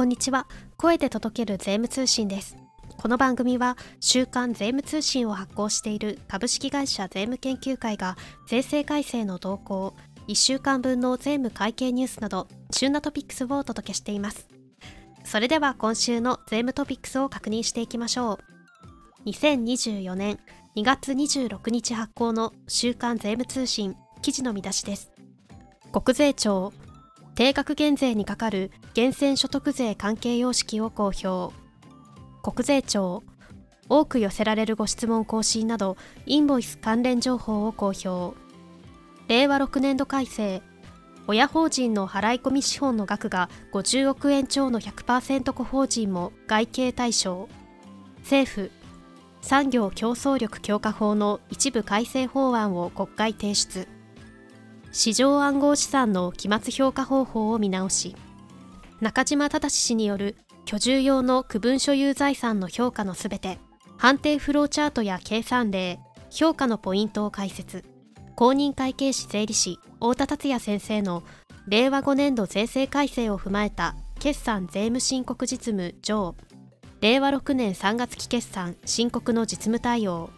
こんにちは。声で届ける税務通信です。この番組は週刊税務通信を発行している株式会社税務研究会が税制改正の動向1週間分の税務会計ニュースなど旬なトピックスをお届けしています。それでは今週の税務トピックスを確認していきましょう。2024年2月26日発行の週刊税務通信記事の見出しです。国税庁定額減税にかかる源泉所得税関係様式を公表。国税庁多く寄せられるご質問更新などインボイス関連情報を公表。令和6年度改正親法人の払い込み資本の額が50億円超の100%個法人も外形対象。政府産業競争力強化法の一部改正法案を国会提出。市場暗号資産の期末評価方法を見直し中島正氏による居住用の区分所有財産の評価のすべて判定フローチャートや計算例評価のポイントを解説。公認会計士税理士太田達也先生の令和5年度税制改正を踏まえた決算税務申告実務上令和6年3月期決算申告の実務対応。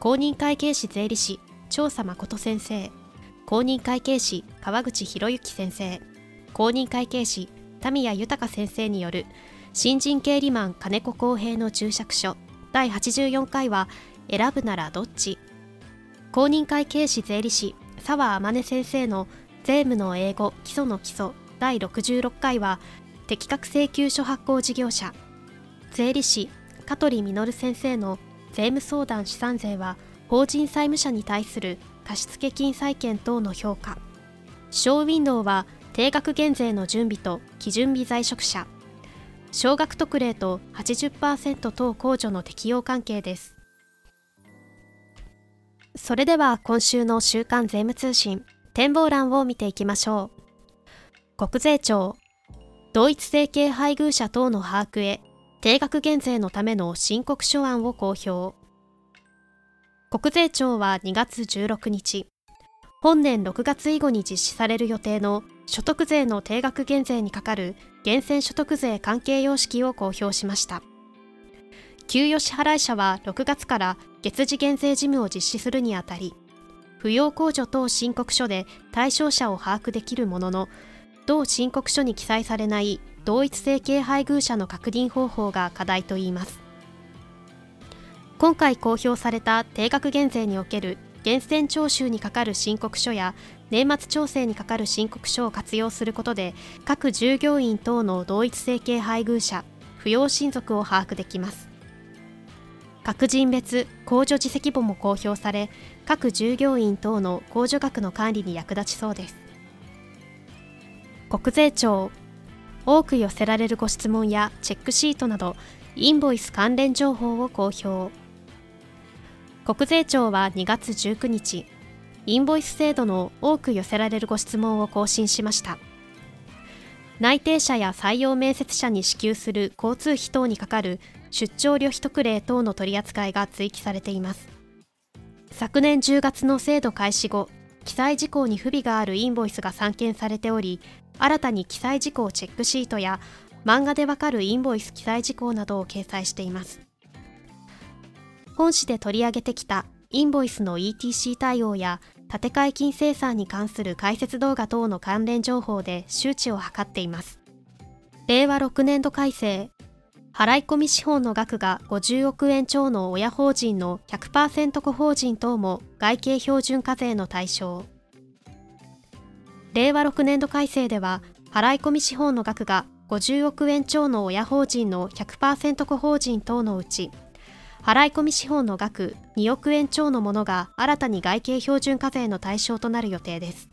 公認会計士税理士調査誠先生。公認会計士川口博之先生。公認会計士田宮豊先生による新人経理マン金子公平の注釈書。第84回は選ぶならどっち。公認会計士税理士澤天音先生の税務の英語基礎の基礎。第66回は適格請求書発行事業者。税理士香取実先生の税務相談資産税は法人債務者に対する貸付金債権等の評価。小ウィンドウは定額減税の準備と基準日在職者。少額特例と80%等控除の適用関係です。それでは今週の週刊税務通信展望欄を見ていきましょう。国税庁同一性系配偶者等の把握へ定額減税のための申告書案を公表。国税庁は2月16日本年6月以後に実施される予定の所得税の定額減税にかかる源泉所得税関係様式を公表しました。給与支払い者は6月から月次減税事務を実施するにあたり扶養控除等申告書で対象者を把握できるものの同申告書に記載されない同一性系配偶者の確認方法が課題といいます。今回公表された定額減税における源泉徴収にかかる申告書や年末調整にかかる申告書を活用することで各従業員等の同一性系配偶者扶養親族を把握できます。各人別控除自責簿も公表され各従業員等の控除額の管理に役立ちそうです。国税庁多く寄せられるご質問やチェックシートなどインボイス関連情報を公表。国税庁は2月19日、インボイス制度の多く寄せられるご質問を更新しました。内定者や採用面接者に支給する交通費等にかかる出張旅費特例等の取り扱いが追記されています。昨年10月の制度開始後、記載事項に不備があるインボイスが散見されており、新たに記載事項チェックシートや漫画でわかるインボイス記載事項などを掲載しています。本誌で取り上げてきたインボイスの ETC 対応や建て替え金生産に関する解説動画等の関連情報で周知を図っています。令和6年度改正払い込み資本の額が50億円超の親法人の100%個法人等も外形標準課税の対象令和6年度改正では払い込み資本の額が50億円超の親法人の100%個法人等のうち払い込み資本の額2億円超のものが新たに外形標準課税の対象となる予定です。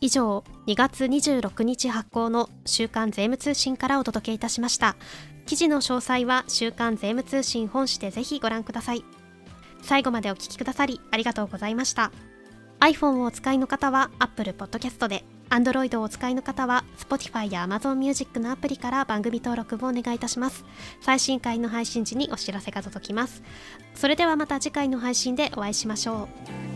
以上2月26日発行の週刊税務通信からお届けいたしました。記事の詳細は週刊税務通信本誌でぜひご覧ください。最後までお聞きくださりありがとうございました。iPhone をお使いの方は Apple Podcast で Android をお使いの方は Spotify や Amazon Music のアプリから番組登録をお願いいたします。最新回の配信時にお知らせが届きます。それではまた次回の配信でお会いしましょう。